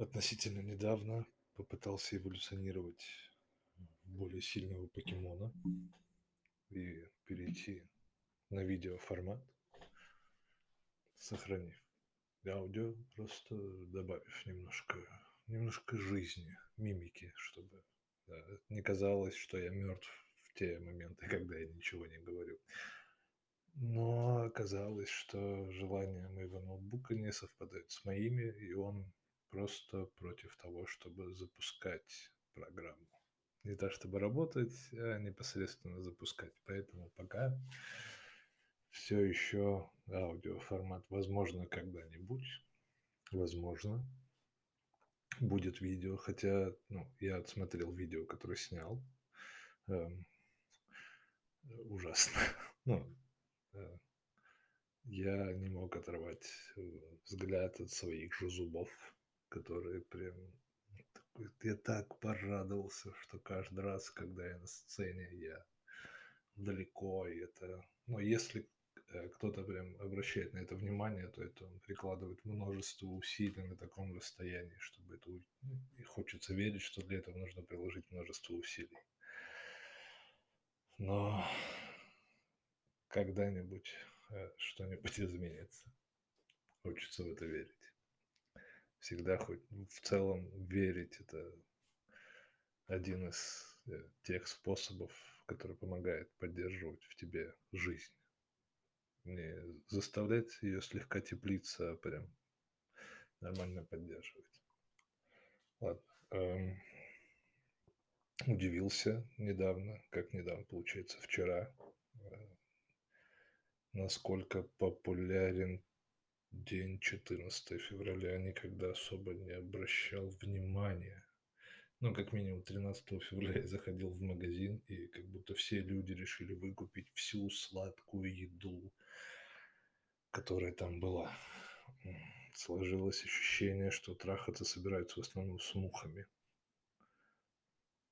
относительно недавно попытался эволюционировать в более сильного покемона и перейти на видеоформат, сохранив аудио, просто добавив немножко, немножко жизни, мимики, чтобы да, не казалось, что я мертв в те моменты, когда я ничего не говорю. Но оказалось, что желания моего ноутбука не совпадают с моими, и он просто против того, чтобы запускать программу. Не так, чтобы работать, а непосредственно запускать. Поэтому пока все еще аудиоформат. Возможно, когда-нибудь, возможно, будет видео. Хотя, ну, я отсмотрел видео, которое снял. Эм, ужасно. ну, э, я не мог оторвать э, взгляд от своих же зубов, которые прям... Я так порадовался, что каждый раз, когда я на сцене, я далеко, и это... Но если Э, кто-то прям обращает на это внимание, то это он прикладывает множество усилий на таком расстоянии, чтобы это... Ну, и хочется верить, что для этого нужно приложить множество усилий. Но когда-нибудь э, что-нибудь изменится. Хочется в это верить. Всегда хоть в целом верить это один из э, тех способов, который помогает поддерживать в тебе жизнь не заставлять ее слегка теплиться, а прям нормально поддерживать. Ладно. Эм, удивился недавно, как недавно, получается, вчера, э, насколько популярен день 14 февраля. Никогда особо не обращал внимания ну, как минимум 13 февраля я заходил в магазин, и как будто все люди решили выкупить всю сладкую еду, которая там была. Сложилось ощущение, что трахаться собираются в основном с мухами.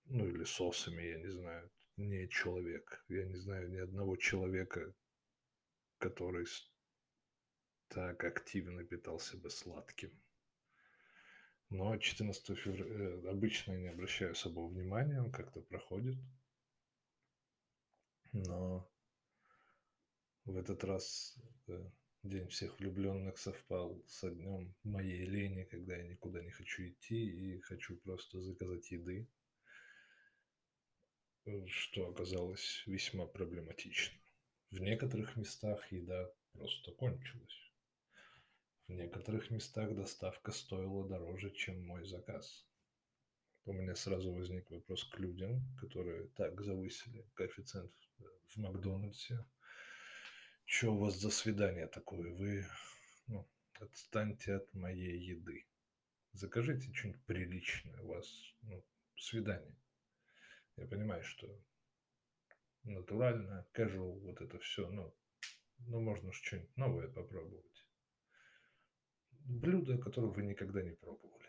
Ну, или сосами, я не знаю. Не человек. Я не знаю ни одного человека, который так активно питался бы сладким. Но 14 февраля э, обычно не обращаю особого внимания, он как-то проходит. Но в этот раз э, День всех влюбленных совпал со днем моей лени, когда я никуда не хочу идти и хочу просто заказать еды, что оказалось весьма проблематично. В некоторых местах еда просто кончилась. В некоторых местах доставка стоила дороже, чем мой заказ. У меня сразу возник вопрос к людям, которые так завысили коэффициент в Макдональдсе. Что у вас за свидание такое? Вы ну, отстаньте от моей еды. Закажите что-нибудь приличное. У вас ну, свидание. Я понимаю, что натурально, casual, вот это все, ну, ну можно что-нибудь новое попробовать блюда, которых вы никогда не пробовали.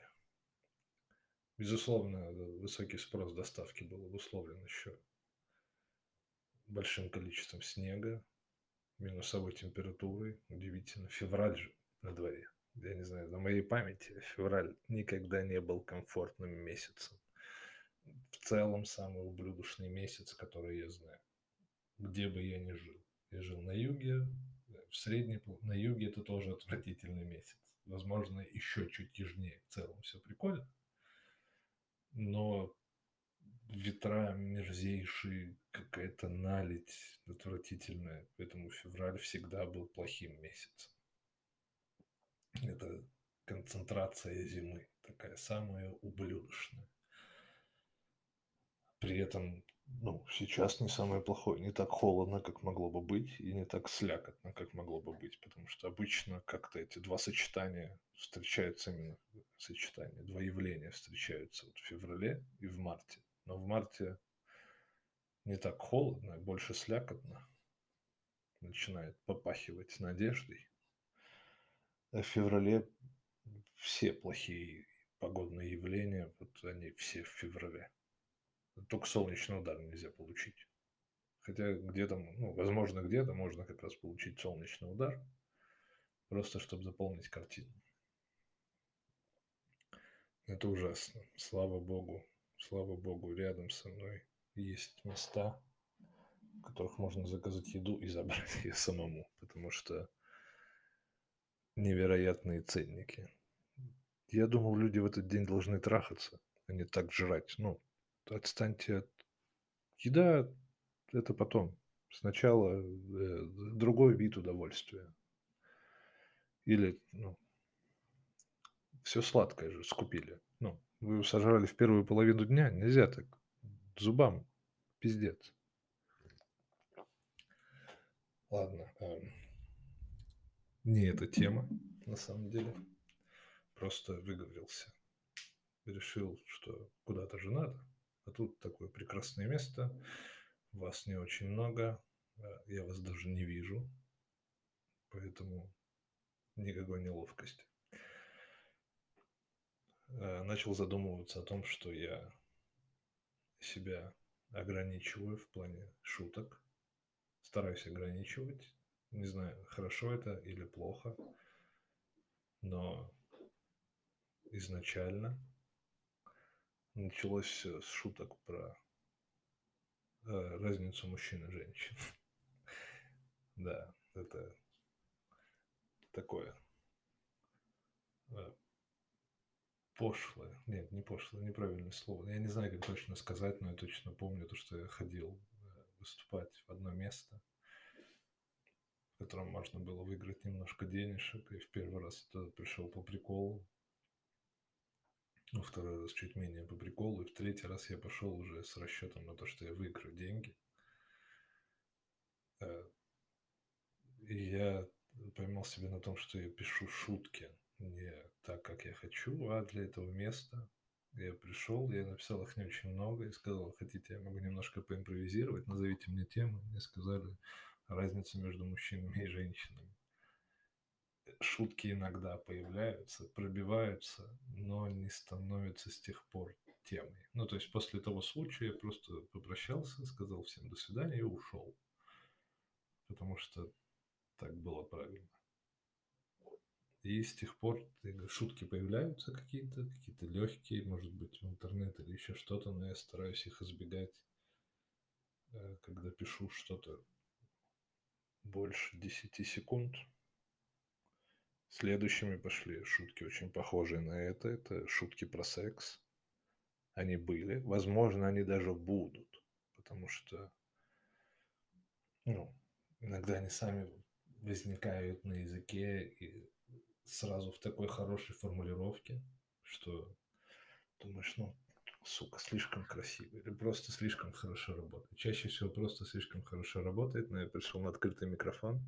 Безусловно, высокий спрос доставки был обусловлен еще большим количеством снега, минусовой температурой. Удивительно. Февраль же на дворе. Я не знаю, на моей памяти февраль никогда не был комфортным месяцем. В целом самый ублюдочный месяц, который я знаю. Где бы я ни жил. Я жил на юге, в средней, на юге это тоже отвратительный месяц возможно, еще чуть южнее в целом все прикольно. Но ветра мерзейшие, какая-то налить отвратительная. Поэтому февраль всегда был плохим месяцем. Это концентрация зимы, такая самая ублюдочная. При этом ну, сейчас не самое плохое. Не так холодно, как могло бы быть, и не так слякотно, как могло бы быть. Потому что обычно как-то эти два сочетания встречаются именно, сочетания, два явления встречаются вот в феврале и в марте. Но в марте не так холодно, больше слякотно. Начинает попахивать надеждой. А в феврале все плохие погодные явления, вот они все в феврале. Только солнечный удар нельзя получить. Хотя где-то, ну, возможно, где-то можно как раз получить солнечный удар, просто чтобы заполнить картину. Это ужасно. Слава богу, слава богу, рядом со мной есть места, в которых можно заказать еду и забрать ее самому, потому что невероятные ценники. Я думал, люди в этот день должны трахаться, а не так жрать. Ну, отстаньте от... Еда – это потом. Сначала э, другой вид удовольствия. Или, ну, все сладкое же скупили. Ну, вы сожрали в первую половину дня, нельзя так. Зубам пиздец. Ладно, а, не эта тема, на самом деле. Просто выговорился. Решил, что куда-то же надо. А тут такое прекрасное место. Вас не очень много. А, я вас даже не вижу. Поэтому никакой неловкости. А, начал задумываться о том, что я себя ограничиваю в плане шуток. Стараюсь ограничивать. Не знаю, хорошо это или плохо. Но изначально началось все с шуток про э, разницу мужчин и женщин. да, это такое э, пошлое. Нет, не пошлое, неправильное слово. Я не знаю, как точно сказать, но я точно помню то, что я ходил э, выступать в одно место, в котором можно было выиграть немножко денежек. И в первый раз туда пришел по приколу. Ну, второй раз чуть менее по приколу. И в третий раз я пошел уже с расчетом на то, что я выиграю деньги. Э, и я поймал себя на том, что я пишу шутки не так, как я хочу, а для этого места. Я пришел, я написал их не очень много и сказал, хотите, я могу немножко поимпровизировать, назовите мне тему. Мне сказали разницу между мужчинами и женщинами. Шутки иногда появляются, пробиваются, но не становятся с тех пор темой. Ну, то есть после того случая я просто попрощался, сказал всем до свидания и ушел. Потому что так было правильно. И с тех пор шутки появляются какие-то, какие-то легкие, может быть, в интернет или еще что-то, но я стараюсь их избегать, э, когда пишу что-то больше 10 секунд. Следующими пошли шутки, очень похожие на это. Это шутки про секс. Они были. Возможно, они даже будут. Потому что ну, иногда они сами возникают на языке и сразу в такой хорошей формулировке, что думаешь, ну, сука, слишком красиво или просто слишком хорошо работает. Чаще всего просто слишком хорошо работает, но я пришел на открытый микрофон,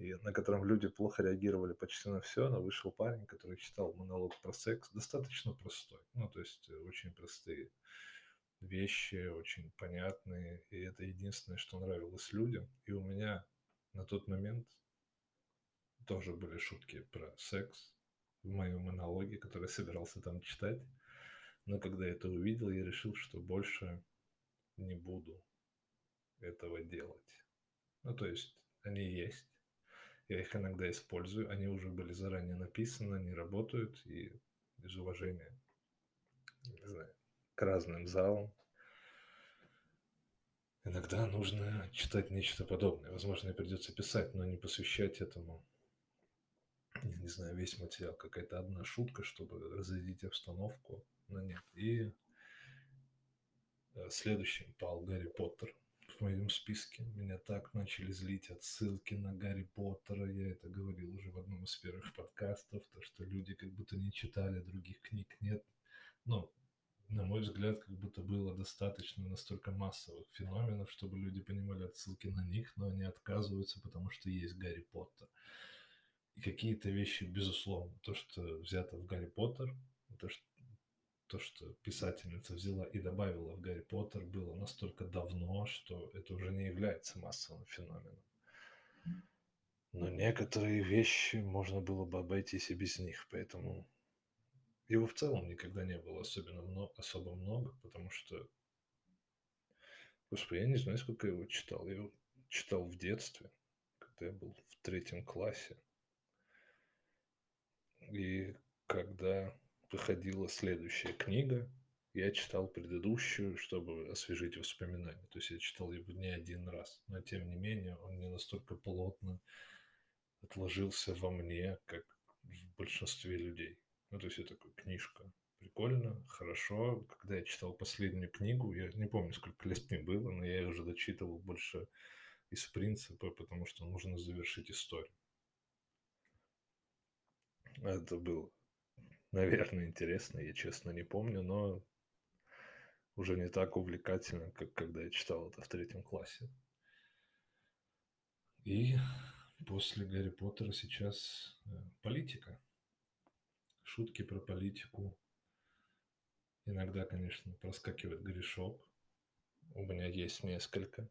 и на котором люди плохо реагировали почти на все, но вышел парень, который читал монолог про секс, достаточно простой, ну, то есть э, очень простые вещи, очень понятные, и это единственное, что нравилось людям. И у меня на тот момент тоже были шутки про секс в моем монологе, который я собирался там читать. Но когда я это увидел, я решил, что больше не буду этого делать. Ну, то есть они есть. Я их иногда использую. Они уже были заранее написаны, они работают. И из уважения, не знаю, к разным залам, иногда нужно читать нечто подобное. Возможно, и придется писать, но не посвящать этому я не знаю, весь материал, какая-то одна шутка, чтобы разрядить обстановку, но нет. И э, следующим пал Гарри Поттер в моем списке. Меня так начали злить отсылки на Гарри Поттера. Я это говорил уже в одном из первых подкастов, то, что люди как будто не читали других книг. Нет. Но, на мой взгляд, как будто было достаточно настолько массовых феноменов, чтобы люди понимали отсылки на них, но они отказываются, потому что есть Гарри Поттер. И какие-то вещи, безусловно, то, что взято в Гарри Поттер, то, что, то, что писательница взяла и добавила в Гарри Поттер, было настолько давно, что это уже не является массовым феноменом. Но некоторые вещи можно было бы обойтись и без них, поэтому его в целом никогда не было особенно много, особо много, потому что, господи, я не знаю, сколько я его читал. Я его читал в детстве, когда я был в третьем классе. И когда выходила следующая книга, я читал предыдущую, чтобы освежить воспоминания. То есть я читал его не один раз, но тем не менее он не настолько плотно отложился во мне, как в большинстве людей. Ну, то есть это такая книжка. Прикольно, хорошо. Когда я читал последнюю книгу, я не помню, сколько лет мне было, но я ее уже дочитывал больше из принципа, потому что нужно завершить историю. Это было, наверное, интересно, я честно не помню, но уже не так увлекательно, как когда я читал это в третьем классе. И после Гарри Поттера сейчас э, политика. Шутки про политику. Иногда, конечно, проскакивает грешок. У меня есть несколько,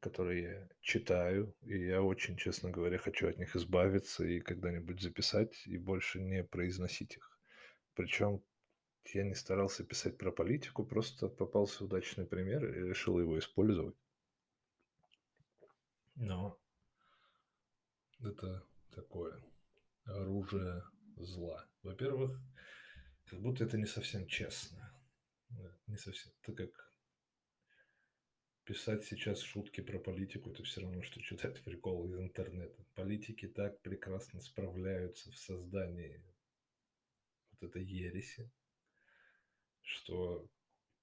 которые я читаю, и я очень, честно говоря, хочу от них избавиться и когда-нибудь записать и больше не произносить их. Причем я не старался писать про политику, просто попался удачный пример и решил его использовать. Но это такое оружие зла. Во-первых, как будто это не совсем честно. Не совсем. Это как писать сейчас шутки про политику, это все равно, что читать приколы из интернета. Политики так прекрасно справляются в создании этой ереси, что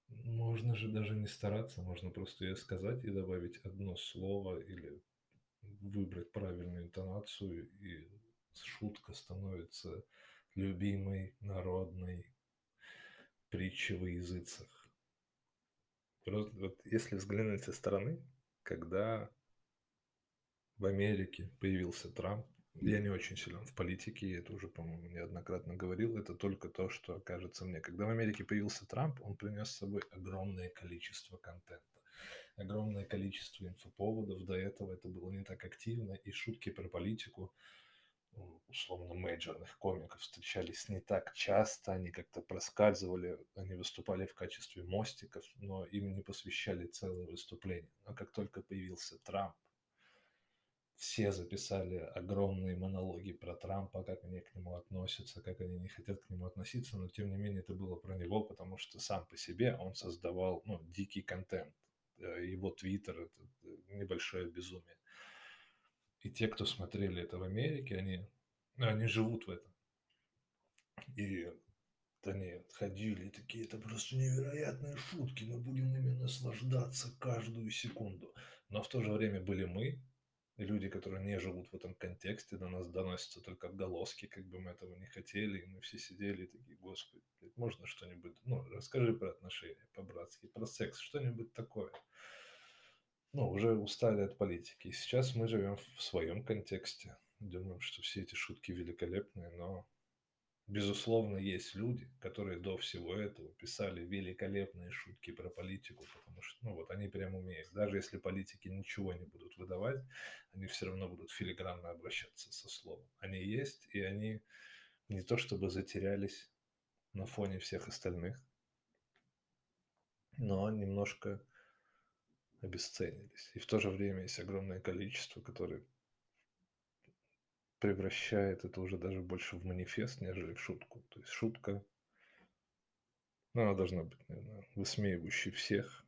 можно же даже не стараться, можно просто ее сказать и добавить одно слово или выбрать правильную интонацию, и шутка становится любимой народной притчей во языцах. Просто вот если взглянуть со стороны, когда в Америке появился Трамп, я не очень силен в политике, я это уже, по-моему, неоднократно говорил. Это только то, что кажется мне. Когда в Америке появился Трамп, он принес с собой огромное количество контента. Огромное количество инфоповодов. До этого это было не так активно. И шутки про политику, условно, мейджорных комиков встречались не так часто. Они как-то проскальзывали, они выступали в качестве мостиков, но им не посвящали целое выступление. Но как только появился Трамп, все записали огромные монологи про Трампа, как они к нему относятся, как они не хотят к нему относиться, но тем не менее это было про него, потому что сам по себе он создавал ну, дикий контент. Э, его твиттер – это небольшое безумие. И те, кто смотрели это в Америке, они, ну, они живут в этом. И они ходили такие, это просто невероятные шутки, мы будем ими наслаждаться каждую секунду. Но в то же время были мы, люди, которые не живут в этом контексте, до нас доносятся только отголоски, как бы мы этого не хотели, и мы все сидели и такие, господи, можно что-нибудь, ну, расскажи про отношения по-братски, про секс, что-нибудь такое. Ну, уже устали от политики. И сейчас мы живем в своем контексте. Думаем, что все эти шутки великолепные, но Безусловно, есть люди, которые до всего этого писали великолепные шутки про политику, потому что, ну вот, они прям умеют. Даже если политики ничего не будут выдавать, они все равно будут филигранно обращаться со словом. Они есть, и они не то чтобы затерялись на фоне всех остальных, но немножко обесценились. И в то же время есть огромное количество, которые превращает это уже даже больше в манифест, нежели в шутку. То есть шутка, ну, она должна быть, наверное, высмеивающей всех.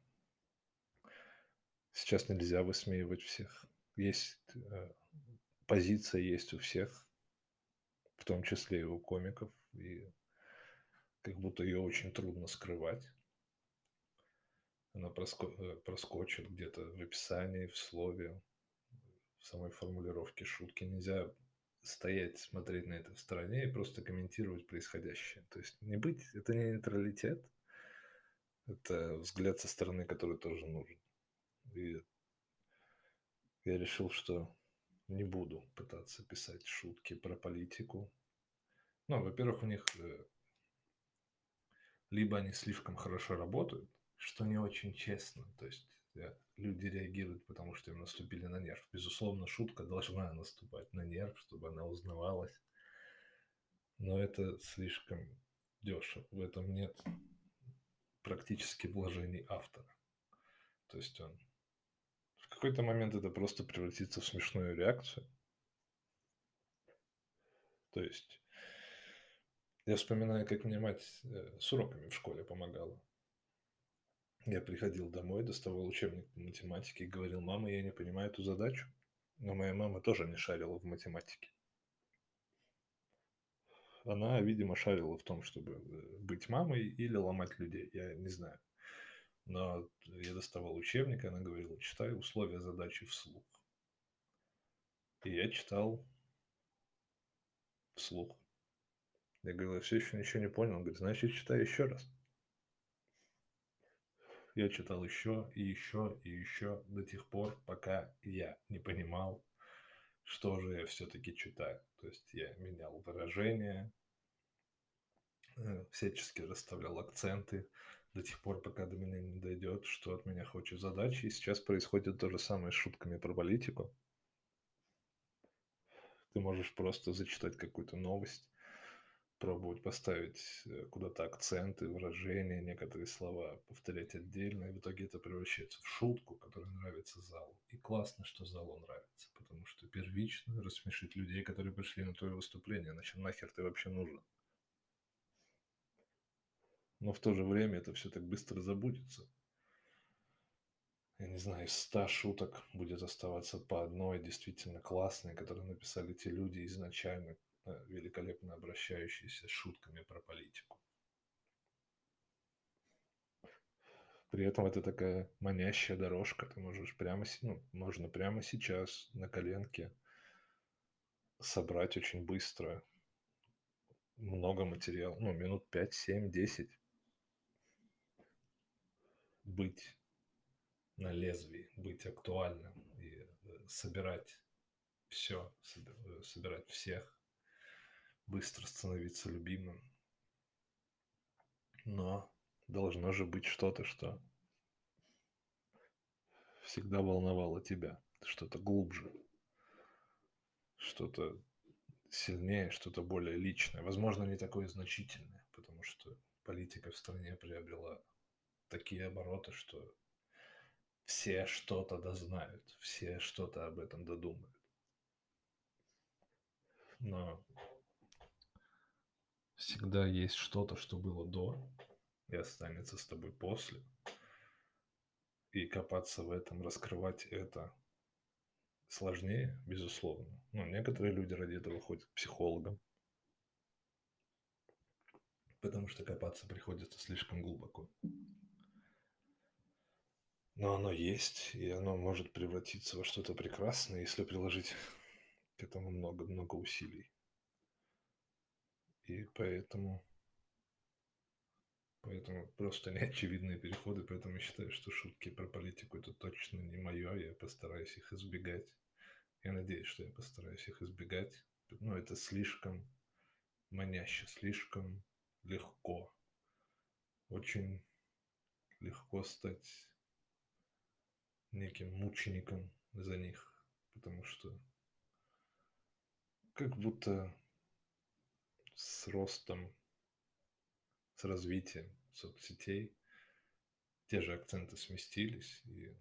Сейчас нельзя высмеивать всех. Есть э, позиция есть у всех, в том числе и у комиков, и как будто ее очень трудно скрывать. Она проско- э, проскочит где-то в описании, в слове, в самой формулировке шутки. Нельзя стоять, смотреть на это в стороне и просто комментировать происходящее. То есть не быть, это не нейтралитет, это взгляд со стороны, который тоже нужен. И я решил, что не буду пытаться писать шутки про политику. Ну, во-первых, у них э, либо они слишком хорошо работают, что не очень честно. То есть люди реагируют, потому что им наступили на нерв. Безусловно, шутка должна наступать на нерв, чтобы она узнавалась. Но это слишком дешево. В этом нет практически вложений автора. То есть он в какой-то момент это просто превратится в смешную реакцию. То есть Я вспоминаю, как мне мать э, с уроками в школе помогала. Я приходил домой, доставал учебник по математике и говорил, мама, я не понимаю эту задачу. Но моя мама тоже не шарила в математике. Она, видимо, шарила в том, чтобы э, быть мамой или ломать людей, я не знаю. Но я доставал учебник, и она говорила, читай условия задачи вслух. И я читал вслух. Я говорю, я все еще ничего не понял. Он говорит, значит, читай еще раз. Я читал еще и еще и еще до тех пор, пока я не понимал, что же я все-таки читаю. То есть я менял выражения, э, всячески расставлял акценты до тех пор, пока до меня не дойдет, что от меня хочет задача. И сейчас происходит то же самое с шутками про политику. Ты можешь просто зачитать какую-то новость, пробовать поставить э, куда-то акценты, выражения, некоторые слова повторять отдельно, и в итоге это превращается в шутку, которая нравится залу. И классно, что залу нравится, потому что первично рассмешить людей, которые пришли на твое выступление, иначе нахер ты вообще нужен. Но в то же время это все так быстро забудется. Я не знаю, из ста шуток будет оставаться по одной действительно классной, которые написали те люди изначально, великолепно обращающийся с шутками про политику. При этом это такая манящая дорожка. Ты можешь прямо, ну, можно прямо сейчас на коленке собрать очень быстро много материала, ну, минут 5, 7, 10. Быть на лезвии, быть актуальным и э, собирать все, э, собирать всех быстро становиться любимым. Но должно же быть что-то, что всегда волновало тебя, что-то глубже, что-то сильнее, что-то более личное, возможно, не такое значительное, потому что политика в стране приобрела такие обороты, что все что-то дознают, все что-то об этом додумают. Но Всегда есть что-то, что было до и останется с тобой после. И копаться в этом, раскрывать это сложнее, безусловно. Но некоторые люди ради этого ходят к психологам, потому что копаться приходится слишком глубоко. Но оно есть, и оно может превратиться во что-то прекрасное, если приложить к этому много-много усилий. И поэтому, поэтому просто неочевидные переходы, поэтому я считаю, что шутки про политику это точно не мое, я постараюсь их избегать. Я надеюсь, что я постараюсь их избегать. Но это слишком маняще, слишком легко. Очень легко стать неким мучеником за них, потому что как будто с ростом, с развитием соцсетей те же акценты сместились, и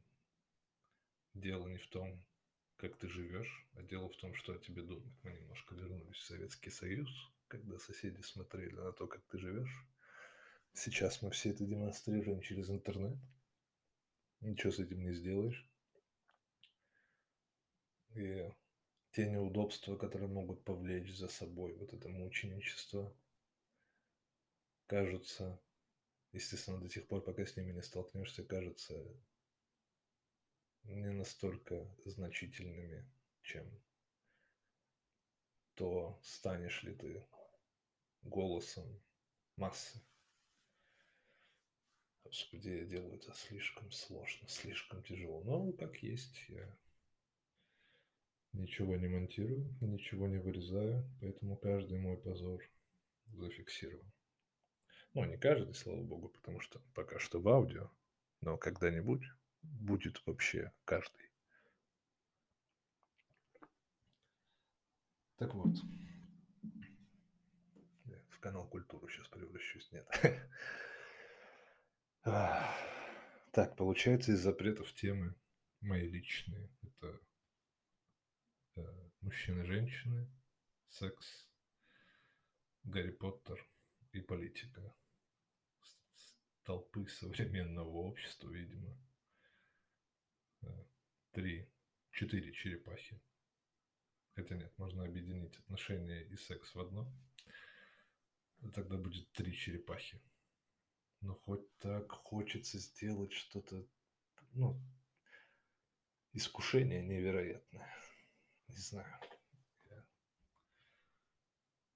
дело не в том, как ты живешь, а дело в том, что о тебе думают. Мы немножко вернулись в Советский Союз, когда соседи смотрели на то, как ты живешь. Сейчас мы все это демонстрируем через интернет. Ничего с этим не сделаешь. И те неудобства, которые могут повлечь за собой вот это мученичество, кажутся, естественно, до тех пор, пока с ними не столкнешься, кажутся не настолько значительными, чем то, станешь ли ты голосом массы. Господи, я делаю это слишком сложно, слишком тяжело. Но как есть, я Ничего не монтирую, ничего не вырезаю, поэтому каждый мой позор зафиксирован. Ну, не каждый, слава богу, потому что пока что в аудио, но когда-нибудь будет вообще каждый. Так вот, в канал культуру сейчас превращусь, нет. Так, получается, из запретов темы мои личные. Это мужчины, женщины, секс, Гарри Поттер, критика толпы современного общества, видимо. Э, три, четыре черепахи. Хотя нет, можно объединить отношения и секс в одно. Тогда будет три черепахи. Но хоть так хочется сделать что-то, ну, искушение невероятное. Не знаю.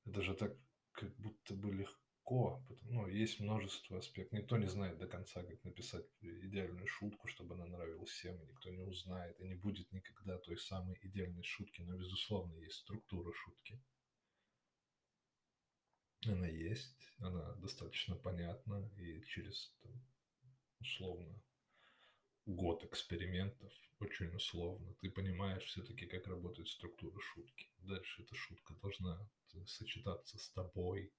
Это же так как будто бы легко. Ну, есть множество аспектов. Никто не знает до конца, как написать идеальную шутку, чтобы она нравилась всем, никто не узнает, и не будет никогда той самой идеальной шутки. Но, безусловно, есть структура шутки. Она есть, она достаточно понятна, и через, там, условно, год экспериментов, очень условно, ты понимаешь все-таки, как работает структура шутки. Дальше эта шутка должна сочетаться с тобой,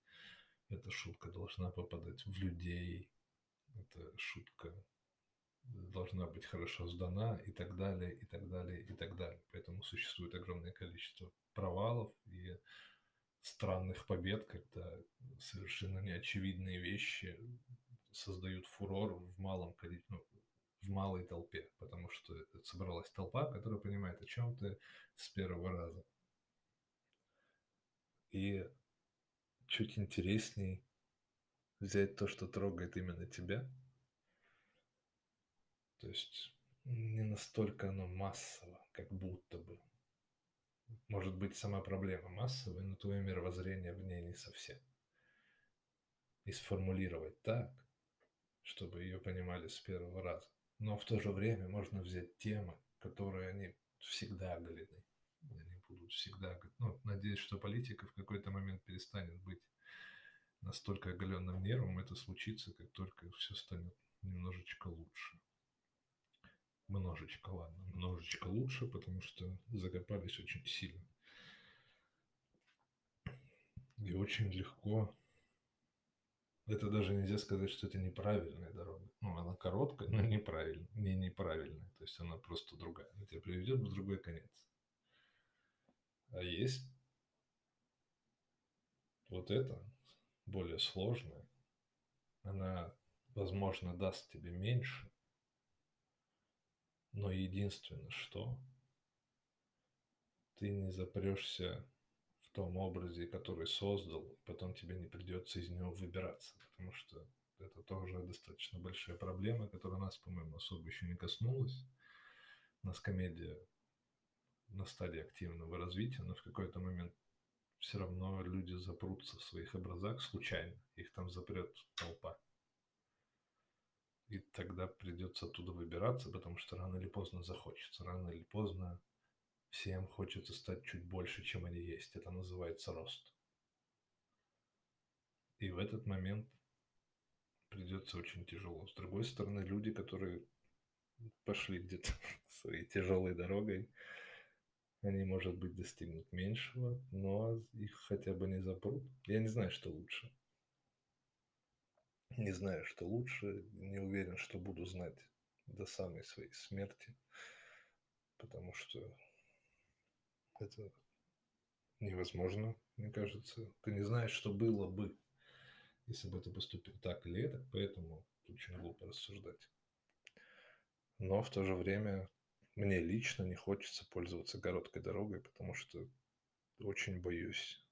эта шутка должна попадать в людей, эта шутка должна быть хорошо сдана и так далее, и так далее, и так далее. Поэтому существует огромное количество провалов и странных побед, когда совершенно неочевидные вещи создают фурор в малом количестве, ну, в малой толпе, потому что собралась толпа, которая понимает, о чем ты с первого раза. И чуть интересней взять то, что трогает именно тебя. То есть не настолько оно массово, как будто бы. Может быть, сама проблема массовая, но твое мировоззрение в ней не совсем. И сформулировать так, чтобы ее понимали с первого раза. Но в то же время можно взять темы, которые они всегда оголены. Они будут всегда... Ну, надеюсь, что политика в какой-то момент перестанет быть настолько оголенным нервом. Это случится, как только все станет немножечко лучше. Множечко, ладно, немножечко лучше, потому что закопались очень сильно. И очень легко это даже нельзя сказать, что это неправильная дорога. Она короткая, но неправильная, не неправильная. То есть она просто другая. Она тебя приведет в другой конец. А есть вот это, более сложная, она, возможно, даст тебе меньше, но единственное, что ты не запрешься том образе, который создал, и потом тебе не придется из него выбираться, потому что это тоже достаточно большая проблема, которая нас, по-моему, особо еще не коснулась. У нас комедия на стадии активного развития, но в какой-то момент все равно люди запрутся в своих образах случайно, их там запрет толпа. И тогда придется оттуда выбираться, потому что рано или поздно захочется, рано или поздно Всем хочется стать чуть больше, чем они есть. Это называется рост. И в этот момент придется очень тяжело. С другой стороны, люди, которые пошли где-то своей тяжелой дорогой, они, может быть, достигнут меньшего, но их хотя бы не запрут. Я не знаю, что лучше. Не знаю, что лучше. Не уверен, что буду знать до самой своей смерти. Потому что это невозможно, мне кажется. Ты не знаешь, что было бы, если бы ты поступил так или это, поэтому очень глупо рассуждать. Но в то же время мне лично не хочется пользоваться короткой дорогой, потому что очень боюсь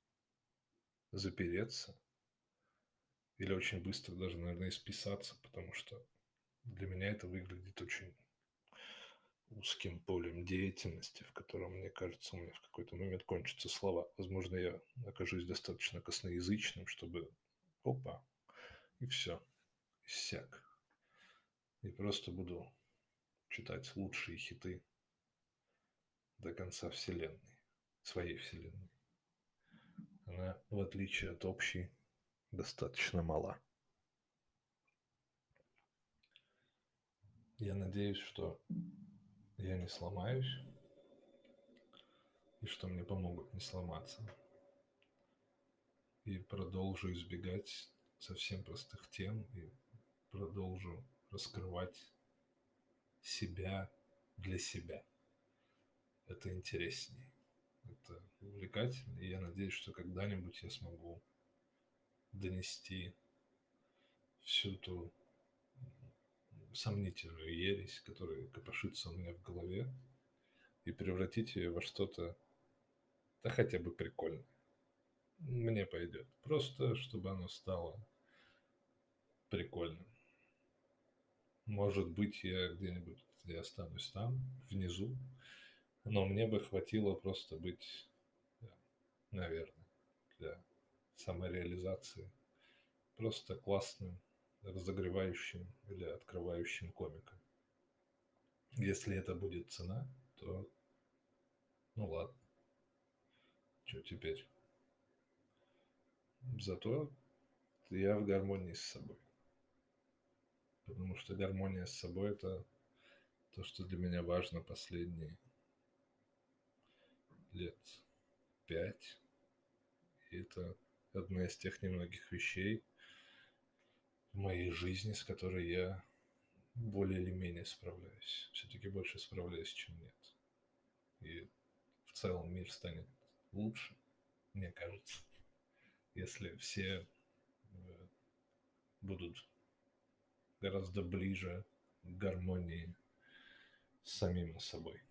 запереться или очень быстро даже, наверное, исписаться, потому что для меня это выглядит очень узким полем деятельности, в котором, мне кажется, у меня в какой-то момент кончатся слова. Возможно, я окажусь достаточно косноязычным, чтобы опа, и все, иссяк. И просто буду читать лучшие хиты до конца Вселенной, своей Вселенной. Она, в отличие от общей, достаточно мала. Я надеюсь, что я не сломаюсь, и что мне помогут не сломаться. И продолжу избегать совсем простых тем, и продолжу раскрывать себя для себя. Это интереснее, это увлекательно, и я надеюсь, что когда-нибудь я смогу донести всю ту сомнительную ересь, которая копошится у меня в голове, и превратить ее во что-то, да хотя бы прикольное. Мне пойдет. Просто, чтобы оно стало прикольным. Может быть, я где-нибудь я останусь там, внизу, но мне бы хватило просто быть, наверное, для самореализации просто классным, разогревающим или открывающим комиком. Если это будет цена, то ну ладно. Что теперь? Зато я в гармонии с собой. Потому что гармония с собой это то, что для меня важно последние лет пять. И это одна из тех немногих вещей в моей жизни, с которой я более или менее справляюсь. Все-таки больше справляюсь, чем нет. И в целом мир станет лучше, мне кажется, если все э, будут гораздо ближе к гармонии с самим собой.